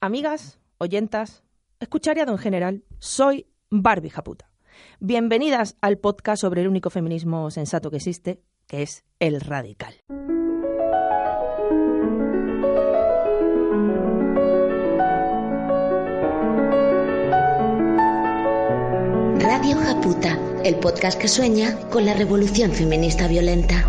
Amigas, oyentas, escuchariado en general, soy Barbie Japuta. Bienvenidas al podcast sobre el único feminismo sensato que existe, que es el radical. Radio Japuta, el podcast que sueña con la revolución feminista violenta.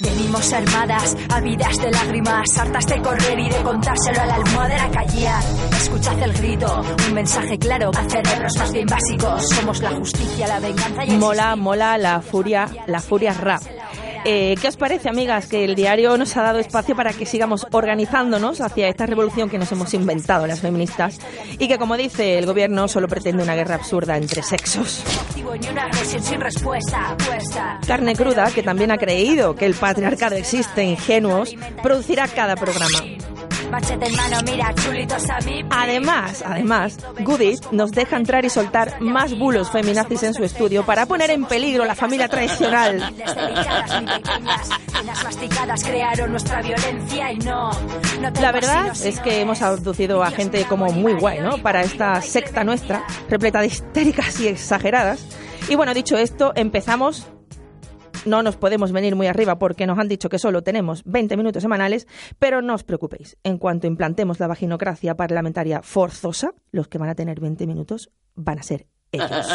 Venimos armadas, ávidas de lágrimas, hartas de correr y de contárselo a la almohadera callía. Escuchad el grito, un mensaje claro a cerebros más bien básicos. Somos la justicia, la venganza y el Mola, mola la furia, la furia rap. Eh, ¿Qué os parece, amigas, que el diario nos ha dado espacio para que sigamos organizándonos hacia esta revolución que nos hemos inventado las feministas y que, como dice el gobierno, solo pretende una guerra absurda entre sexos? Carne cruda, que también ha creído que el patriarcado existe ingenuos, producirá cada programa. Machete en mano, mira, chulitos a mí. Además, además, Goodit nos deja entrar y soltar más bulos feminazis en su estudio para poner en peligro la familia tradicional. La verdad es que hemos abducido a gente como muy guay, ¿no? Para esta secta nuestra, repleta de histéricas y exageradas. Y bueno, dicho esto, empezamos. No nos podemos venir muy arriba porque nos han dicho que solo tenemos 20 minutos semanales, pero no os preocupéis. En cuanto implantemos la vaginocracia parlamentaria forzosa, los que van a tener 20 minutos van a ser ellos.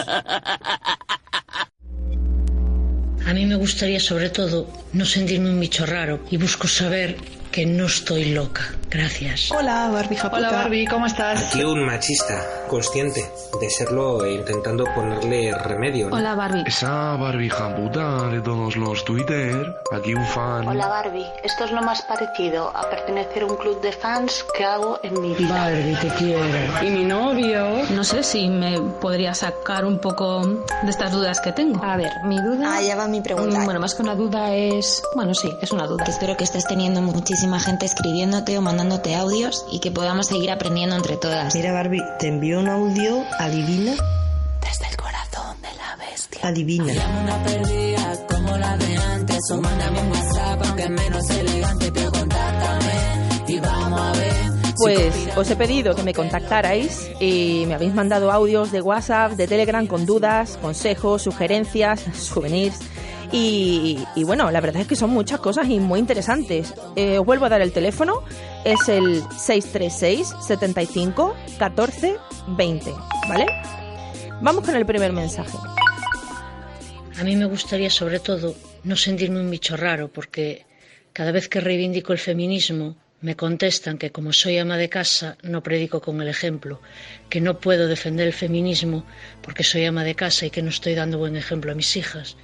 A mí me gustaría sobre todo no sentirme un bicho raro y busco saber que no estoy loca. Gracias. Hola, Barbie Japuta. Hola Barbie, ¿cómo estás? Aquí un machista, consciente de serlo e intentando ponerle remedio. ¿no? Hola Barbie. Esa barbija puta de todos los Twitter. Aquí un fan. Hola Barbie, esto es lo más parecido a pertenecer a un club de fans que hago en mi vida. Barbie, te quiero. Y mi novio. No sé si me podría sacar un poco de estas dudas que tengo. A ver, mi duda. Ah, ya va mi pregunta. Mm, Bueno, más que una duda es. Bueno, sí, es una duda. Espero que estés teniendo muchísima gente escribiéndote o mandándote audios y que podamos seguir aprendiendo entre todas. Mira, Barbie, te envío un audio. Adivina. Desde el corazón de la bestia. Adivina. Una perdida como la de antes. O mándame un WhatsApp, aunque menos elegante, pero contáctame y vamos a ver. Pues os he pedido que me contactarais y me habéis mandado audios de WhatsApp, de Telegram con dudas, consejos, sugerencias, souvenirs. Y, y bueno, la verdad es que son muchas cosas y muy interesantes. Eh, os vuelvo a dar el teléfono, es el 636 75 14 20, ¿vale? Vamos con el primer mensaje. A mí me gustaría sobre todo no sentirme un bicho raro porque cada vez que reivindico el feminismo me contestan que como soy ama de casa no predico con el ejemplo, que no puedo defender el feminismo porque soy ama de casa y que no estoy dando buen ejemplo a mis hijas.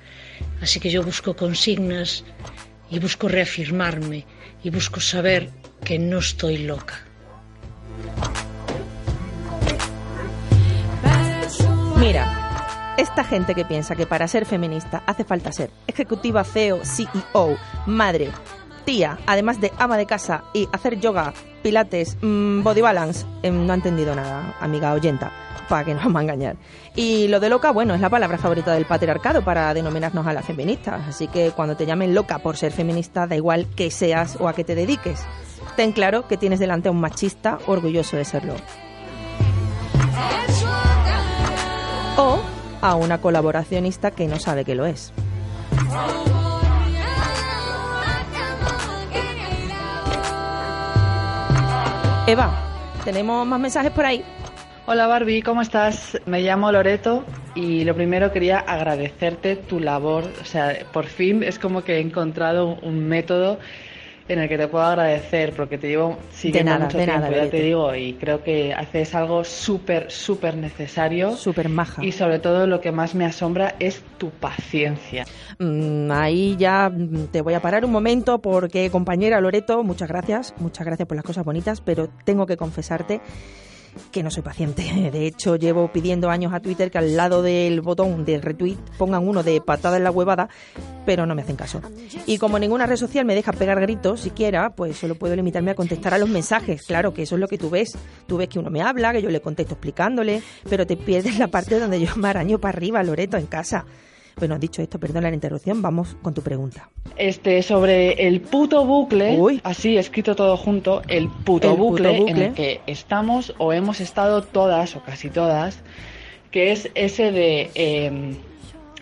Así que yo busco consignas y busco reafirmarme y busco saber que no estoy loca. Mira, esta gente que piensa que para ser feminista hace falta ser ejecutiva, CEO, CEO, madre, además de ama de casa y hacer yoga, pilates, mm, body balance, em, no ha entendido nada, amiga oyenta, para que no vamos a engañar. Y lo de loca, bueno, es la palabra favorita del patriarcado para denominarnos a las feministas, así que cuando te llamen loca por ser feminista, da igual que seas o a qué te dediques. Ten claro que tienes delante a un machista orgulloso de serlo. O a una colaboracionista que no sabe que lo es. Eva, ¿tenemos más mensajes por ahí? Hola Barbie, ¿cómo estás? Me llamo Loreto y lo primero quería agradecerte tu labor. O sea, por fin es como que he encontrado un método en el que te puedo agradecer porque te llevo siguiendo nada, mucho tiempo, nada, ya te digo, y creo que haces algo súper, súper necesario. Súper maja. Y sobre todo lo que más me asombra es tu paciencia. Mm, ahí ya te voy a parar un momento porque, compañera Loreto, muchas gracias, muchas gracias por las cosas bonitas, pero tengo que confesarte que no soy paciente. De hecho, llevo pidiendo años a Twitter que al lado del botón de retweet pongan uno de patada en la huevada, pero no me hacen caso. Y como ninguna red social me deja pegar gritos siquiera, pues solo puedo limitarme a contestar a los mensajes. Claro que eso es lo que tú ves. Tú ves que uno me habla, que yo le contesto explicándole, pero te pierdes la parte donde yo me araño para arriba, Loreto, en casa. Bueno, dicho esto, perdona la interrupción, vamos con tu pregunta. Este, sobre el puto bucle, así escrito todo junto, el puto, El puto bucle, en el que estamos o hemos estado todas o casi todas, que es ese de eh,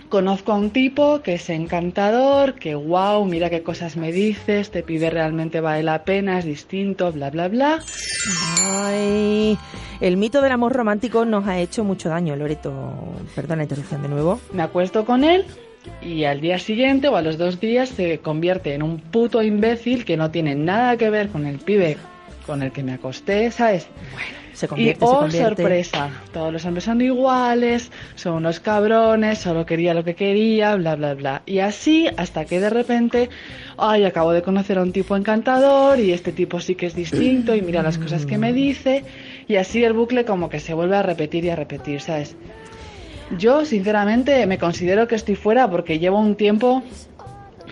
conozco a un tipo que es encantador, que wow, mira qué cosas me dices, te pide realmente vale la pena, es distinto, bla bla bla. Ay, el mito del amor romántico nos ha hecho mucho daño, Loreto. Perdona la interrupción de nuevo. Me acuesto con él y al día siguiente o a los dos días se convierte en un puto imbécil que no tiene nada que ver con el pibe con el que me acosté, ¿sabes? Se convierte, y se oh, convierte. sorpresa, todos los hombres son iguales, son unos cabrones, solo quería lo que quería, bla, bla, bla. Y así hasta que de repente, ay, acabo de conocer a un tipo encantador y este tipo sí que es distinto y mira las cosas que me dice. Y así el bucle como que se vuelve a repetir y a repetir, ¿sabes? Yo, sinceramente, me considero que estoy fuera porque llevo un tiempo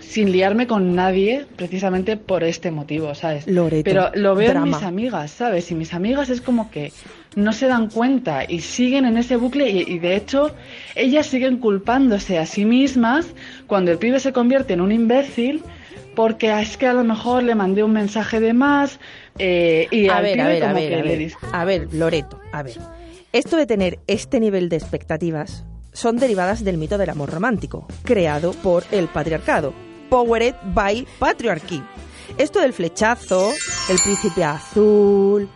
sin liarme con nadie precisamente por este motivo, ¿sabes? Loreto, Pero lo veo drama. en mis amigas, ¿sabes? Y mis amigas es como que no se dan cuenta y siguen en ese bucle y, y de hecho ellas siguen culpándose a sí mismas cuando el pibe se convierte en un imbécil porque "Ah, es que a lo mejor le mandé un mensaje de más eh, y a al ver, pibe a ver, a como ver, que a le ver, a ver, Loreto, a ver. Esto de tener este nivel de expectativas son derivadas del mito del amor romántico, creado por el patriarcado, powered by patriarchy. Esto del flechazo, el príncipe azul,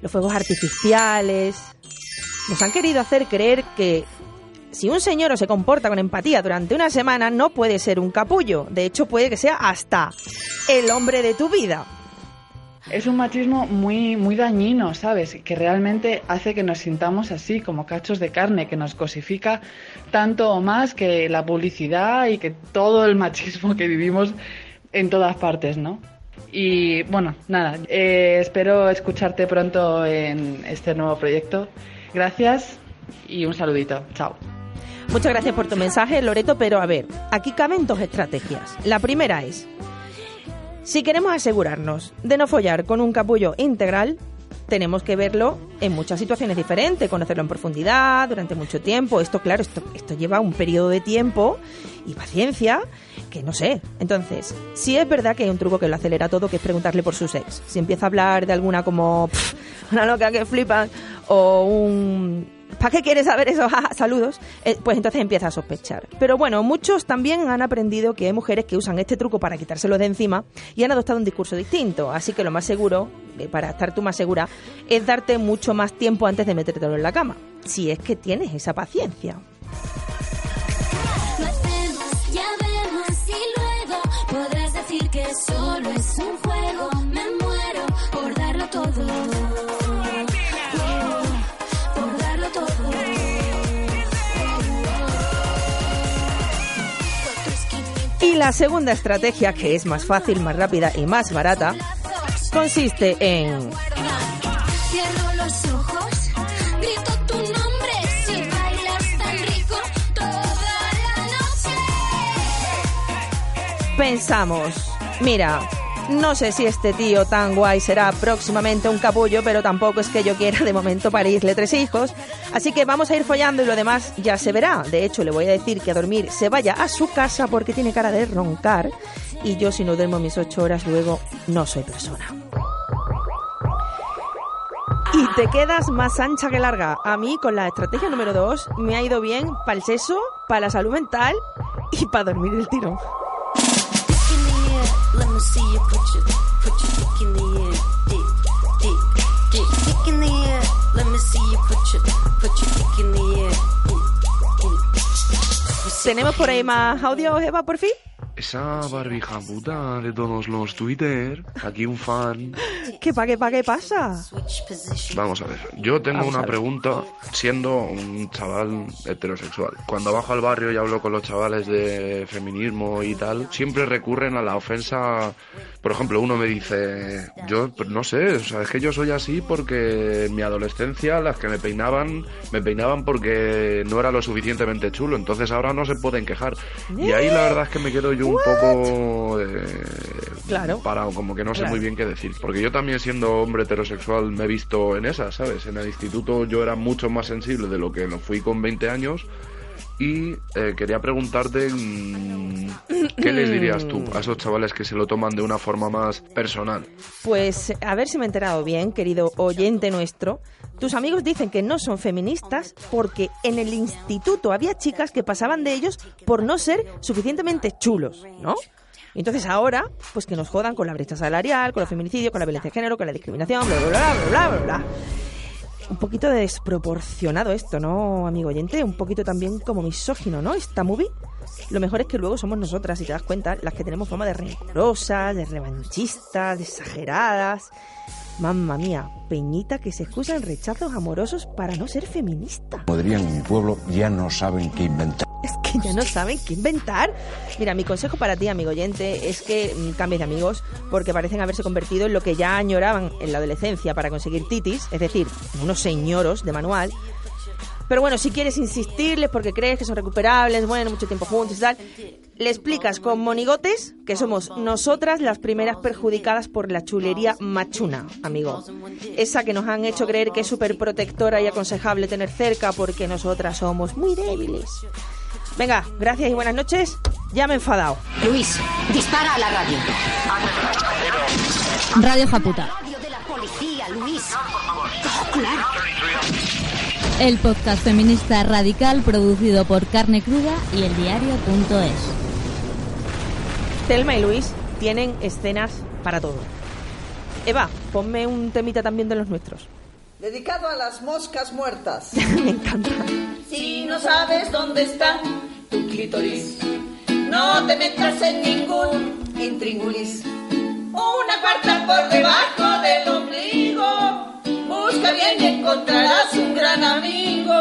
los fuegos artificiales, nos han querido hacer creer que si un señor se comporta con empatía durante una semana no puede ser un capullo, de hecho puede que sea hasta el hombre de tu vida. Es un machismo muy, muy dañino, ¿sabes? Que realmente hace que nos sintamos así, como cachos de carne, que nos cosifica tanto o más que la publicidad y que todo el machismo que vivimos en todas partes, ¿no? Y bueno, nada, eh, espero escucharte pronto en este nuevo proyecto. Gracias y un saludito. Chao. Muchas gracias por tu mensaje, Loreto, pero a ver, aquí caben dos estrategias. La primera es, si queremos asegurarnos de no follar con un capullo integral, tenemos que verlo en muchas situaciones diferentes, conocerlo en profundidad durante mucho tiempo. Esto, claro, esto, esto lleva un periodo de tiempo y paciencia que no sé. Entonces, sí es verdad que hay un truco que lo acelera todo, que es preguntarle por su sex. Si empieza a hablar de alguna como "Pff, una loca que flipan o un ¿Para qué quieres saber eso? Ja, ja, Saludos. Eh, pues entonces empieza a sospechar. Pero bueno, muchos también han aprendido que hay mujeres que usan este truco para quitárselo de encima y han adoptado un discurso distinto. Así que lo más seguro, eh, para estar tú más segura, es darte mucho más tiempo antes de metértelo en la cama. Si es que tienes esa paciencia. Solo es un juego. Me muero por darlo todo. Y la segunda estrategia, que es más fácil, más rápida y más barata, consiste en pensamos, mira, no sé si este tío tan guay será próximamente un capullo, pero tampoco es que yo quiera de momento parirle tres hijos, así que vamos a ir follando y lo demás ya se verá. De hecho, le voy a decir que a dormir se vaya a su casa porque tiene cara de roncar y yo si no duermo mis ocho horas luego no soy persona. Y te quedas más ancha que larga. A mí, con la estrategia número dos, me ha ido bien para el seso, para la salud mental y para dormir el tirón. Me see you put your put your dick in the air. Dick, dick, dick, dick in the air. Let me see you put your put your dick in the air. Dick, dick. ¿Tenemos por ahí más audio, Eva, por fin? Esa barbija puta de todos los Twitter, aquí un fan. ¿Qué pa' qué pa' qué pasa? Vamos a ver, yo tengo Vamos una pregunta siendo un chaval heterosexual. Cuando bajo al barrio y hablo con los chavales de feminismo y tal, siempre recurren a la ofensa. Por ejemplo, uno me dice, yo no sé, o sea, es que yo soy así porque en mi adolescencia las que me peinaban, me peinaban porque no era lo suficientemente chulo, entonces ahora no se pueden quejar. Y ahí la verdad es que me quedo yo un poco eh, Claro. parado, como que no sé Claro. muy bien qué decir. Porque yo también siendo hombre heterosexual me he visto en esa, ¿sabes? En el instituto yo era mucho más sensible de lo que lo fui con 20 años. Y eh, quería preguntarte mm, qué les dirías tú a esos chavales que se lo toman de una forma más personal. Pues a ver si me he enterado bien, querido oyente nuestro. Tus amigos dicen que no son feministas porque en el instituto había chicas que pasaban de ellos por no ser suficientemente chulos, ¿no? Entonces ahora, pues que nos jodan con la brecha salarial, con el feminicidio, con la violencia de género, con la discriminación, bla, bla, bla, bla, bla, bla. Un poquito desproporcionado esto, ¿no, amigo oyente? Un poquito también como misógino, ¿no? Esta movie. Lo mejor es que luego somos nosotras, si te das cuenta, las que tenemos fama de rencorosas, de revanchistas, de exageradas. Mamma mía, Peñita que se excusa en rechazos amorosos para no ser feminista. En mi pueblo, ya no saben qué inventar. Es ya no saben qué inventar. Mira, mi consejo para ti, amigo oyente, es que mm, cambies de amigos porque parecen haberse convertido en lo que ya añoraban en la adolescencia para conseguir titis, es decir, unos señoros de manual. Pero bueno, si quieres insistirles porque crees que son recuperables, bueno, mucho tiempo juntos y tal, le explicas con monigotes que somos nosotras las primeras perjudicadas por la chulería machuna, amigo. Esa que nos han hecho creer que es súper protectora y aconsejable tener cerca porque nosotras somos muy débiles. Venga, gracias y buenas noches. Ya me he enfadado. Luis, dispara a la radio. Radio Japuta, Radio de la policía, Luis. Oh, claro. el podcast feminista radical producido por Carne Cruda y el diario.es. Telma y Luis tienen escenas para todo. Eva, ponme un temita también de los nuestros. Dedicado a las moscas muertas. Me encanta. Si no sabes dónde está tu no te metas en ningún intríngulis. Una cuarta por debajo del ombligo. Busca bien y encontrarás un gran amigo.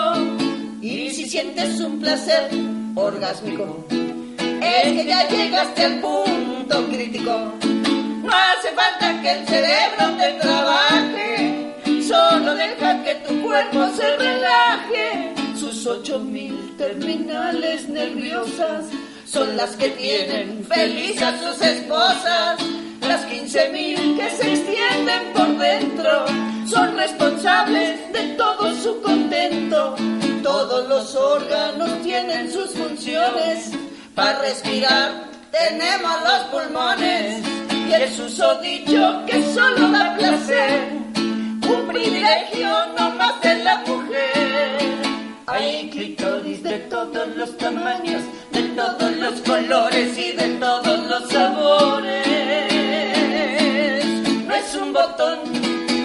Y si sientes un placer orgásmico, es que ya llegaste al punto crítico. No hace falta que el cerebro te trabaje, solo deja que tu cuerpo se relaje. Ocho mil terminales nerviosas son las que tienen feliz a sus esposas. Las quince mil que se extienden por dentro son responsables de todo su contento. Todos los órganos tienen sus funciones. Para respirar tenemos los pulmones y el susodicho que solo da placer. Un privilegio no más de la mujer. Hay clítoris de todos los tamaños, de todos los colores y de todos los sabores. No es un botón,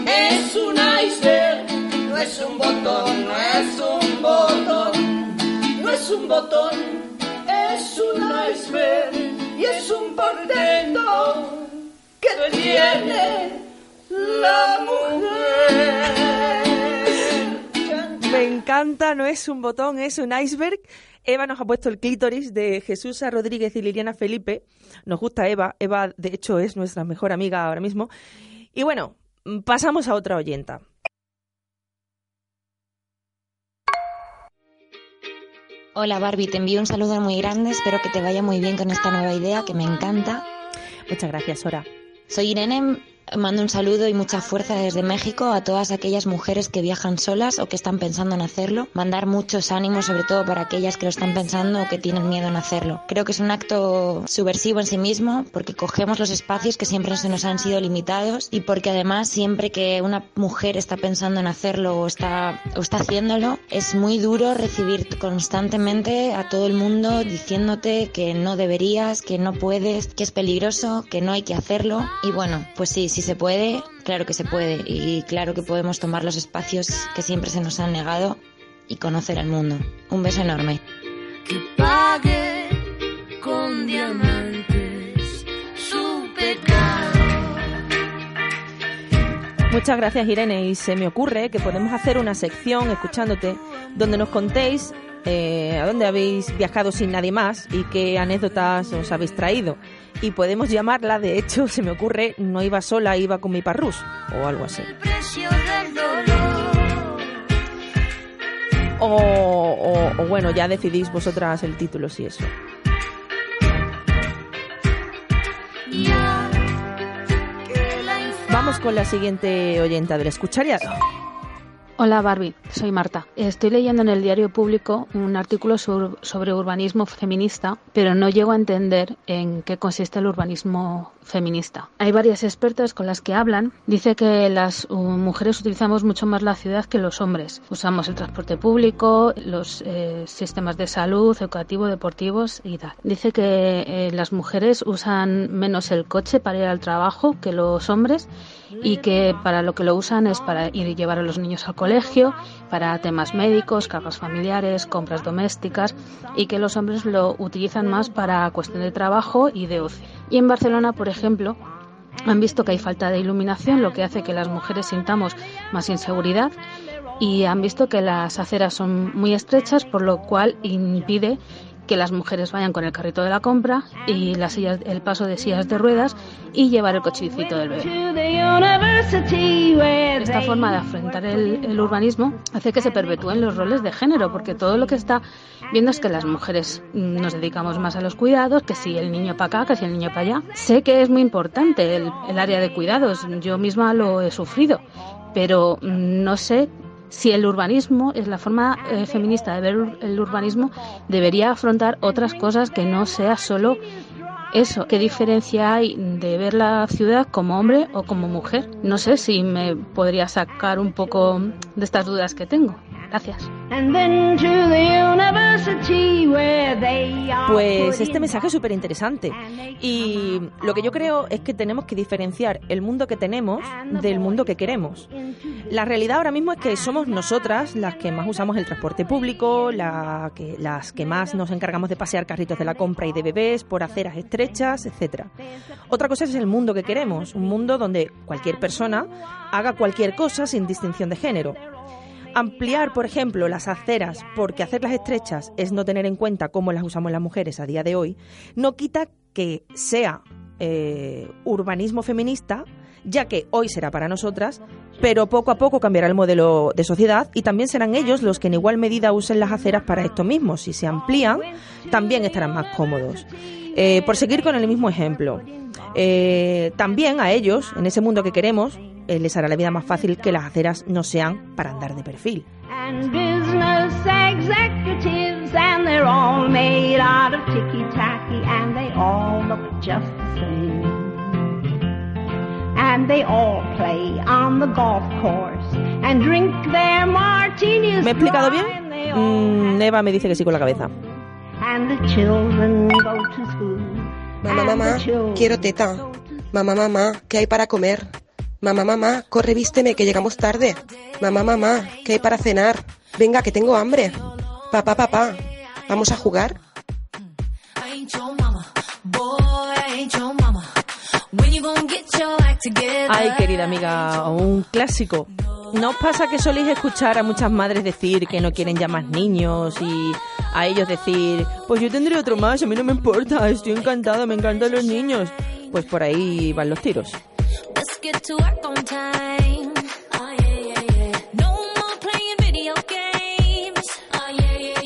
es un iceberg. No es un botón, no es un botón. No es un botón, es un iceberg. Y es un portento que tiene la mujer. Me encanta, no es un botón, es un iceberg. Eva nos ha puesto el clítoris de Jesús Rodríguez y Liliana Felipe. Nos gusta Eva. Eva, de hecho, es nuestra mejor amiga ahora mismo. Y bueno, pasamos a otra oyenta. Hola Barbie, te envío un saludo muy grande, espero que te vaya muy bien con esta nueva idea que me encanta. Muchas gracias, Sora. Soy Irene, mando un saludo y mucha fuerza desde México a todas aquellas mujeres que viajan solas o que están pensando en hacerlo. Mandar muchos ánimos, sobre todo para aquellas que lo están pensando o que tienen miedo en hacerlo. Creo que es un acto subversivo en sí mismo porque cogemos los espacios que siempre se nos han sido limitados y porque además siempre que una mujer está pensando en hacerlo o está, o está haciéndolo, es muy duro recibir constantemente a todo el mundo diciéndote que no deberías, que no puedes, que es peligroso, que no hay que hacerlo. Y bueno, pues sí, si se puede, claro que se puede y claro que podemos tomar los espacios que siempre se nos han negado y conocer al mundo. Un beso enorme. Que pague con diamantes su pecado. Muchas gracias Irene y se me ocurre que podemos hacer una sección escuchándote donde nos contéis eh, a dónde habéis viajado sin nadie más y qué anécdotas os habéis traído. Y podemos llamarla, de hecho, se me ocurre, no iba sola, iba con mi parrús o algo así. O, o- o bueno, ya decidís vosotras el título si eso. Vamos con la siguiente oyenta del escuchariado. Hola Barbie, soy Marta. Estoy leyendo en el diario público un artículo sobre urbanismo feminista, pero no llego a entender en qué consiste el urbanismo feminista. Hay varias expertas con las que hablan. Dice que las uh, mujeres utilizamos mucho más la ciudad que los hombres. Usamos el transporte público, los eh, sistemas de salud, educativo, deportivos y tal. Dice que eh, las mujeres usan menos el coche para ir al trabajo que los hombres y que para lo que lo usan es para ir y llevar a los niños al colegio, para temas médicos, cargas familiares, compras domésticas y que los hombres lo utilizan más para cuestión de trabajo y de ocio. Y en Barcelona, por ejemplo, han visto que hay falta de iluminación, lo que hace que las mujeres sintamos más inseguridad y han visto que las aceras son muy estrechas, por lo cual impide que las mujeres vayan con el carrito de la compra y las sillas, el paso de sillas de ruedas y llevar el cochecito del bebé. Esta forma de afrontar el, urbanismo hace que se perpetúen los roles de género, porque todo lo que está viendo es que las mujeres mm, nos dedicamos más a los cuidados, que si el niño para acá, que si el niño para allá. Sé que es muy importante el, el área de cuidados, yo misma lo he sufrido, pero mm, no sé si el urbanismo es la forma eh, feminista de ver el urbanismo debería afrontar otras cosas que no sea solo eso. ¿Qué diferencia hay de ver la ciudad como hombre o como mujer? No sé si me podría sacar un poco de estas dudas que tengo. Gracias. Pues este mensaje es súper interesante y lo que yo creo es que tenemos que diferenciar el mundo que tenemos del mundo que queremos. La realidad ahora mismo es que somos nosotras las que más usamos el transporte público, la que, las que más nos encargamos de pasear carritos de la compra y de bebés por aceras estrechas, etcétera. Otra cosa es el mundo que queremos, un mundo donde cualquier persona haga cualquier cosa sin distinción de género. Ampliar, por ejemplo, las aceras porque hacerlas estrechas es no tener en cuenta cómo las usamos las mujeres a día de hoy, no quita que sea eh, urbanismo feminista, ya que hoy será para nosotras, pero poco a poco cambiará el modelo de sociedad y también serán ellos los que en igual medida usen las aceras para esto mismo. Si se amplían, también estarán más cómodos. Eh, por seguir con el mismo ejemplo, eh, también a ellos, en ese mundo que queremos, eh, les hará la vida más fácil que las aceras no sean para andar de perfil. and business executives, and they're all made out of ticky tacky, and they all look just the same. And they all play on the golf course and drink their martinis. ¿Me he explicado bien? Mm, Eva me dice que sí con la cabeza. And the children go to school. Mamá, mamá, quiero teta. Mamá, mamá, ¿qué hay para comer? Mamá, mamá, corre, vísteme, que llegamos tarde. Mamá, mamá, ¿qué hay para cenar? Venga, que tengo hambre. Papá, papá, ¿vamos a jugar? Ay, querida amiga, un clásico. ¿No os pasa que soléis escuchar a muchas madres decir que no quieren ya más niños y a ellos decir, pues yo tendré otro más, a mí no me importa, estoy encantada, me encantan los niños? Pues por ahí van los tiros.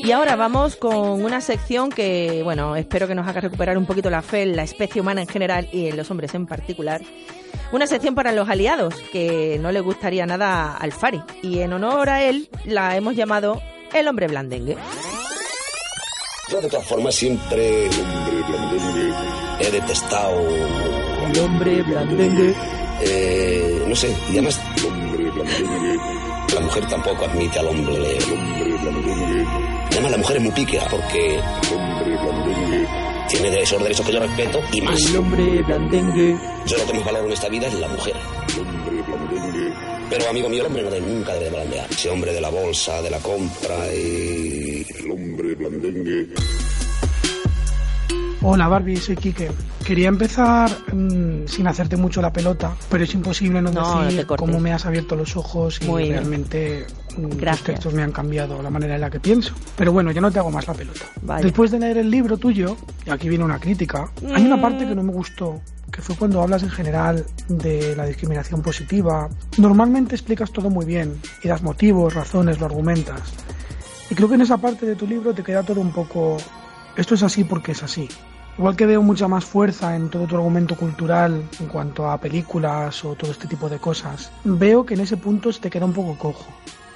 Y ahora vamos con una sección que, bueno, espero que nos haga recuperar un poquito la fe en la especie humana en general y en los hombres en particular. Una sección para los aliados, que no le gustaría nada al Fari. Y en honor a él, la hemos llamado el hombre blandengue. Yo de todas formas siempre he detestado... El hombre blandengue. Eh, no sé, y además... La mujer tampoco admite al hombre. Y además la mujer es muy píquera porque... Tiene esos derechos que yo respeto y más. El hombre blandengue. Yo lo que más valoro en esta vida es la mujer. Pero amigo mío, el hombre no debe- nunca debe blandear. Ese hombre de la bolsa, de la compra y... El hombre blandengue. Hola Barbie, soy Quique. Quería empezar mm, sin hacerte mucho la pelota, pero es imposible no, No, no decir cortes. cómo me has abierto los ojos y Muy realmente mm, Gracias. textos me han cambiado la manera en la que pienso. Pero bueno, ya no te hago más la pelota. Vaya. Después de leer el libro tuyo, y aquí viene una crítica, hay una Mm. parte que no me gustó, que fue cuando hablas en general de la discriminación positiva. Normalmente explicas todo muy bien y das motivos, razones, lo argumentas. Y creo que en esa parte de tu libro te queda todo un poco... Esto es así porque es así. Igual que veo mucha más fuerza en todo tu argumento cultural en cuanto a películas o todo este tipo de cosas, veo que en ese punto se te queda un poco cojo.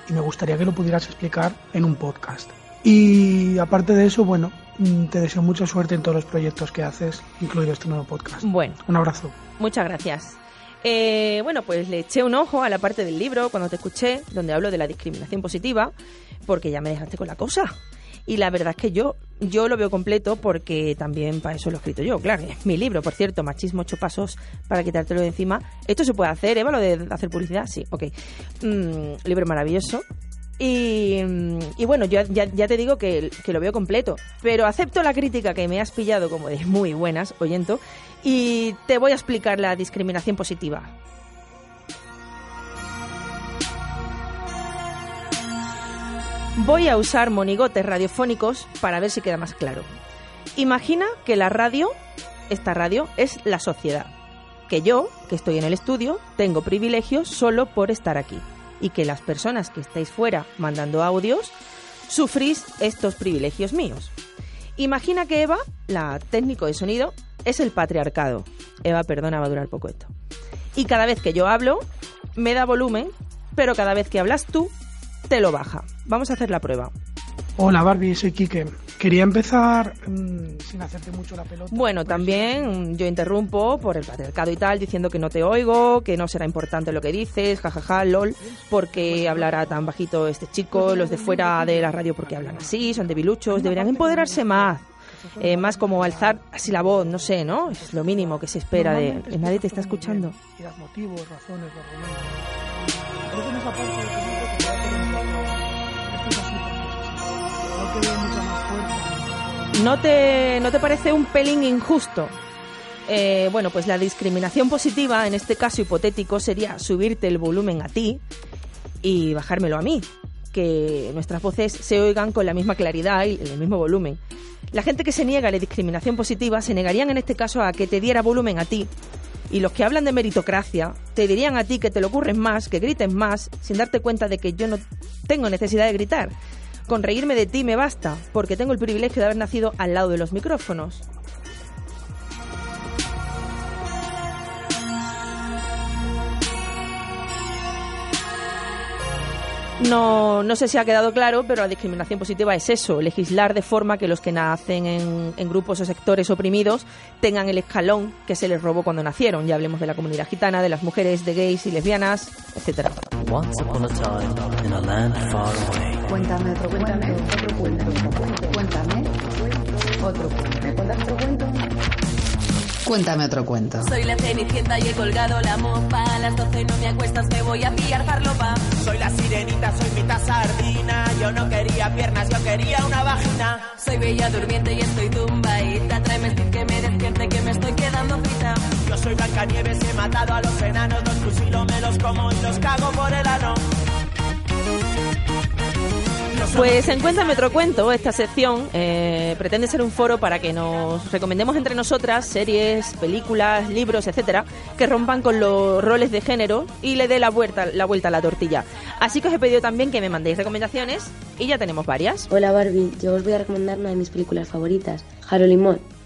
Y me gustaría que lo pudieras explicar en un podcast. Y aparte de eso, bueno, mm, te deseo mucha suerte en todos los proyectos que haces, incluido este nuevo podcast. Bueno, Un abrazo. muchas gracias. Eh, bueno, pues le eché un ojo a la parte del libro cuando te escuché, donde hablo de la discriminación positiva, porque ya me dejaste con la cosa. Y la verdad es que yo, yo lo veo completo porque también para eso lo he escrito yo, claro. Es mi libro, por cierto, Machismo, ocho pasos para quitártelo de encima. Esto se puede hacer, Eva, lo de hacer publicidad, sí, ok. Mm, libro maravilloso. Y, mm, y bueno, yo ya, ya te digo que, que lo veo completo, pero acepto la crítica que me has pillado como de muy buenas, oyento, y te voy a explicar la discriminación positiva. Voy a usar monigotes radiofónicos para ver si queda más claro. Imagina que la radio, esta radio, es la sociedad. Que yo, que estoy en el estudio, tengo privilegios solo por estar aquí. Y que las personas que estáis fuera mandando audios, sufrís estos privilegios míos. Imagina que Eva, la técnico de sonido, es el patriarcado. Eva, perdona, va a durar poco esto. Y cada vez que yo hablo, me da volumen, pero cada vez que hablas tú, te lo baja. Vamos a hacer la prueba. Hola Barbie, soy Quique. Quería empezar mm, sin hacerte mucho la pelota. Bueno, también yo interrumpo por el patriarcado y tal, diciendo que no te oigo, que no será importante lo que dices, jajaja, lol, porque hablará tan bajito este chico, los de fuera de la radio porque hablan así, son debiluchos, deberían empoderarse más. Eh, más como alzar así la voz, no sé, ¿no? Es lo mínimo que se espera de... Nadie te está escuchando. Y das motivos, razones, lo ¿No te, ¿No te parece un pelín injusto? Eh, bueno, pues la discriminación positiva, en este caso hipotético, sería subirte el volumen a ti y bajármelo a mí. Que nuestras voces se oigan con la misma claridad y el mismo volumen. La gente que se niega a la discriminación positiva se negarían en este caso a que te diera volumen a ti. Y los que hablan de meritocracia te dirían a ti que te lo ocurres más, que grites más, sin darte cuenta de que yo no tengo necesidad de gritar. Con reírme de ti me basta, porque tengo el privilegio de haber nacido al lado de los micrófonos. No, no sé si ha quedado claro, pero la discriminación positiva es eso, legislar de forma que los que nacen en, en grupos o sectores oprimidos tengan el escalón que se les robó cuando nacieron. Ya hablemos de la comunidad gitana, de las mujeres, de gays y lesbianas, etcétera. Once upon a time, in a land far away. Cuéntame otro cuéntame otro cuento. Cuéntame otro cuento. ¿Me cuentas otro cuento? Cuéntame otro cuento. Soy la cenicienta y he colgado la mopa. A las 12 no me acuestas, me voy a pillar farlopa. Soy la sirenita, soy mitad sardina. Yo no quería piernas, yo quería una vagina. Soy bella durmiente y estoy tumbadita. Tráeme que me despierte, que me estoy quedando frita. Yo soy Blancanieves, he matado a los enanos. Los fusilo, me los como y los cago por el ano. Pues en Cuéntame otro cuento, esta sección eh, pretende ser un foro para que nos recomendemos entre nosotras series, películas, libros, etcétera, que rompan con los roles de género y le dé la vuelta, la vuelta a la tortilla. Así que os he pedido también que me mandéis recomendaciones y ya tenemos varias. Hola Barbie, yo os voy a recomendar una de mis películas favoritas, Harold y.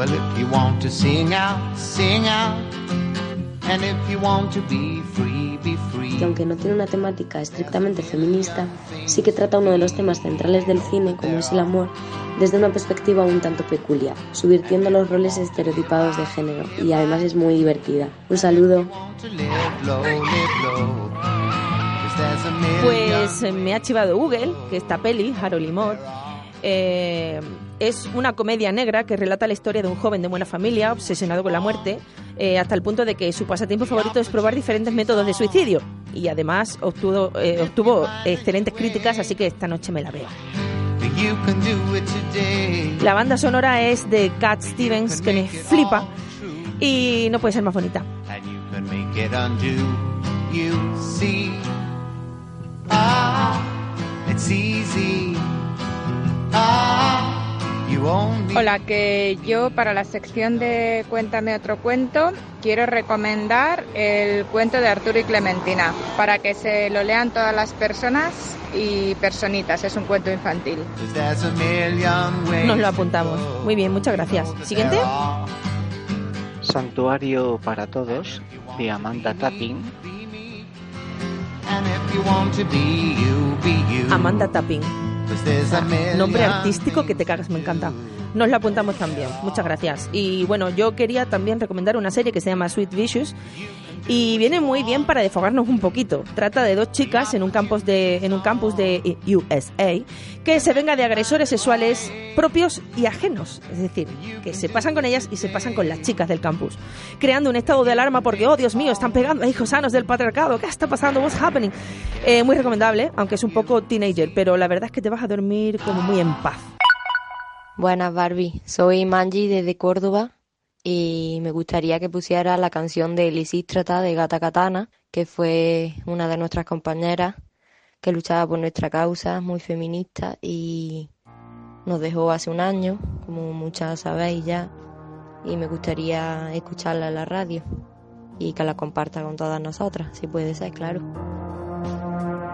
Well, if you want to sing out, sing out. And if you want to be free, be free. que aunque no tiene una temática estrictamente feminista, sí que trata uno de los temas centrales del cine, como es el amor, desde una perspectiva un tanto peculiar, subvirtiendo los roles estereotipados de género, y además es muy divertida. Un saludo. Pues eh, me ha chivado Google que esta peli, Harold y eh, es una comedia negra que relata la historia de un joven de buena familia obsesionado con la muerte eh, hasta el punto de que su pasatiempo favorito es probar diferentes métodos de suicidio. y además obtuvo, eh, obtuvo excelentes críticas, así que esta noche me la veo. La banda sonora es de Cat Stevens, que me flipa y no puede ser más bonita. Ah. Ah. Hola, que yo para la sección de Cuéntame otro cuento quiero recomendar el cuento de Arturo y Clementina para que se lo lean todas las personas y personitas. Es un cuento infantil. Nos lo apuntamos. Muy bien, muchas gracias. Siguiente. Santuario para Todos de Amanda Tapping. And if you want to be you, be you. Amanda Tapping. Pues Nombre artístico que te cagas, me encanta. Nos lo apuntamos también, muchas gracias. Y bueno, yo quería también recomendar una serie que se llama Sweet Vicious y viene muy bien para defogarnos un poquito. Trata de dos chicas en un campus de, en un campus de USA que se venga de agresores sexuales propios y ajenos. Es decir, que se pasan con ellas y se pasan con las chicas del campus. Creando un estado de alarma porque, oh Dios mío, están pegando a hijos sanos del patriarcado. ¿Qué está pasando? What's happening? Eh, muy recomendable, aunque es un poco teenager, pero la verdad es que te vas a dormir como muy en paz. Buenas Barbie, soy Manji desde Córdoba y me gustaría que pusiera la canción de Lisístrata de Gata Katana, que fue una de nuestras compañeras que luchaba por nuestra causa, muy feminista y nos dejó hace un año, como muchas sabéis ya, y me gustaría escucharla en la radio y que la comparta con todas nosotras, si puede ser, claro.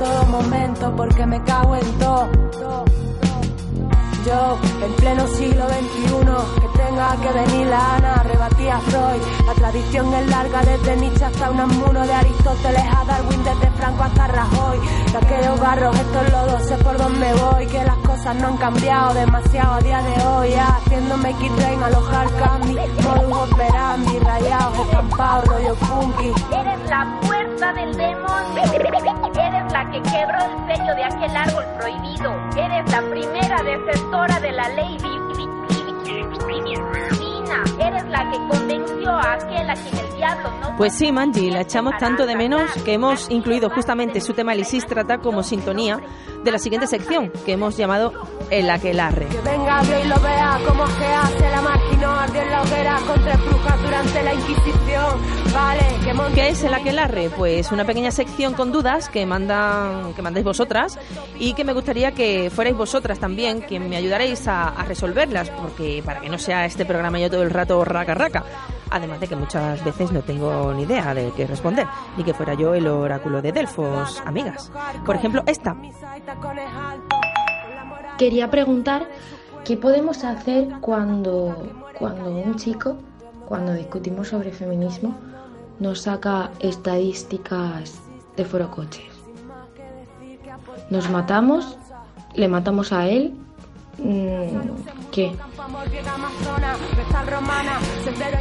todo momento porque me cago en todo. Yo, en pleno siglo XXI, que tenga que venir la Ana, rebatía Freud. La tradición es larga, desde Nietzsche hasta Unamuno, de Aristóteles a Darwin, desde Franco hasta Rajoy. De barros, estos lodos, sé por dónde voy, que las cosas no han cambiado demasiado a día de hoy. haciéndome X-Train, alojar Candy, modus operandi, rayados, estampados, rollo funky. Eres la fuerza del demonio. Eres la que quebró el sello de aquel árbol prohibido. Eres la primera defensora de la ley di- di- di- divina. Eres la que convenció a aquel a quien el Pues sí, Manji, la echamos tanto de menos que hemos incluido justamente su tema Lisístrata como sintonía de la siguiente sección que hemos llamado El Aquelarre. Que venga Dios y lo vea como que hace la máquina ardió en la hoguera contra brujas durante la Inquisición. Vale, que ¿Qué es el aquelarre? Pues una pequeña sección con dudas que mandan, que mandáis vosotras y que me gustaría que fuerais vosotras también quien me ayudaréis a, a resolverlas, porque para que no sea este programa yo todo el rato raca raca. Además de que muchas veces no tengo ni idea de qué responder, ni que fuera yo el oráculo de Delfos, amigas. Por ejemplo, esta. Quería preguntar qué podemos hacer cuando, cuando un chico, cuando discutimos sobre feminismo, nos saca estadísticas de forocoches. Nos matamos, le matamos a él, mm, ¿qué?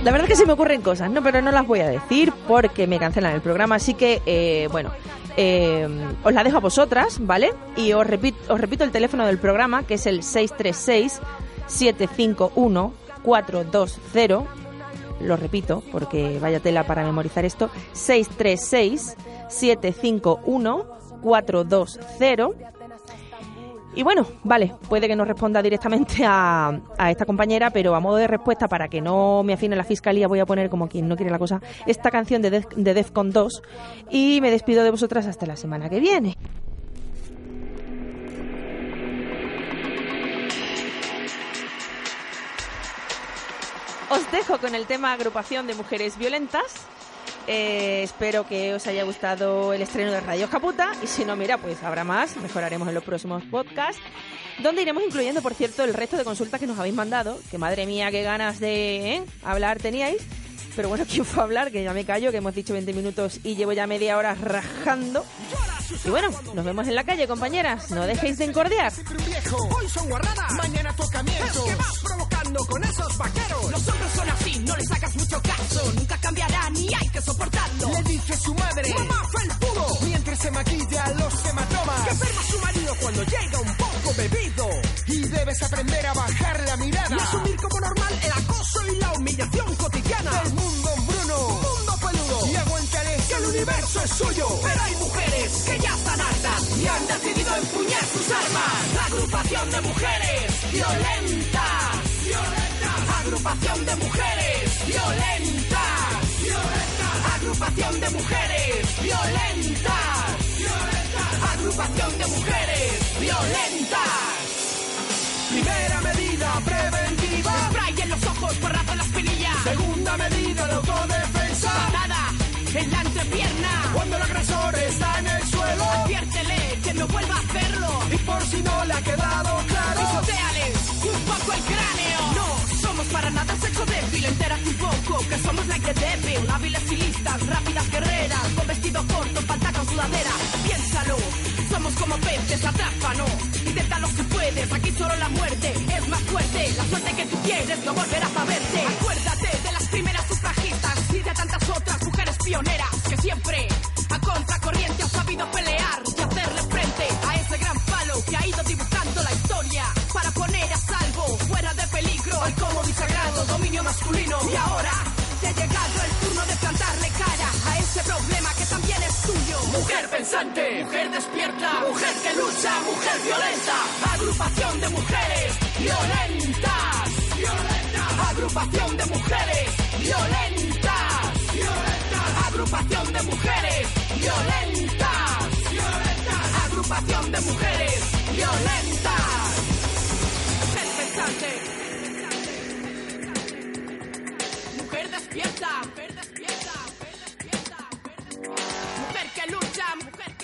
La verdad es que se me ocurren cosas, ¿no? Pero no las voy a decir porque me cancelan el programa. Así que, eh, bueno, eh, os la dejo a vosotras, ¿vale? Y os repito, el teléfono del programa, que es el 636-751-420. Lo repito, porque vaya tela para memorizar esto. 636-751-420. Y bueno, vale, puede que no responda directamente a, a esta compañera, pero a modo de respuesta, para que no me afine la fiscalía, voy a poner como quien no quiere la cosa, esta canción de, Def- de Defcon 2 y me despido de vosotras hasta la semana que viene. Os dejo con el tema agrupación de mujeres violentas. Eh, espero que os haya gustado el estreno de Radio Caputa y si no, mira, pues habrá más, mejoraremos en los próximos podcasts, donde iremos incluyendo, por cierto, el resto de consultas que nos habéis mandado, que madre mía, qué ganas de ¿eh? hablar teníais, Pero bueno, ¿quién fue a hablar? Que ya me callo, que hemos dicho 20 minutos y llevo ya media hora rajando. Y bueno, nos vemos en la calle, compañeras. No dejéis de encordiar. Hoy son guarradas, mañana tocamiento. ¿Qué vas provocando con esos vaqueros? Los hombres son así, no les hagas mucho caso. Nunca cambiará ni hay que soportarlo. Le dice su madre, mamá felpudo. Mientras se maquilla los hematomas. Que enferma su marido cuando llega un poco bebido. Y debes aprender a bajar la mirada. Y asumir como normal el acoso y la humillación cotidiana. Del mundo Bruno, mundo peludo. Y aguántale que el universo es suyo. Pero hay mujeres que ya están hartas y han decidido empuñar sus armas. La agrupación de mujeres violentas. Violentas. Agrupación de mujeres violentas. Violentas. Agrupación de mujeres violentas. Violentas. Agrupación de mujeres violentas. Primera medida preventiva. Spray en los ojos, porrazo en las pinillas. Segunda medida de autodefensa. Patada en la entrepierna. Cuando el agresor está en el suelo. Adviértele que no vuelva a hacerlo. Y por si no le ha quedado un poco el cráneo. No somos para nada sexo débil. Entérate un poco que somos la que debe. Hábiles y listas, rápidas guerreras. Con vestido corto, pantalón sudadera. Piénsalo. Somos como peces, atrápanos. Inténtalo si puedes. Aquí solo la muerte es más fuerte. La suerte que tú quieres no volverás a verte. Acuérdate de las primeras sufragistas y de tantas otras mujeres pioneras que siempre a contracorriente han sabido pelear mujer despierta, mujer que lucha, mujer violenta, agrupación de mujeres violentas, violentas, agrupación de mujeres violentas, violentas, agrupación de mujeres violentas, violentas, agrupación de mujeres violentas, mujer pensante, mujer despierta, que lucha, mujer.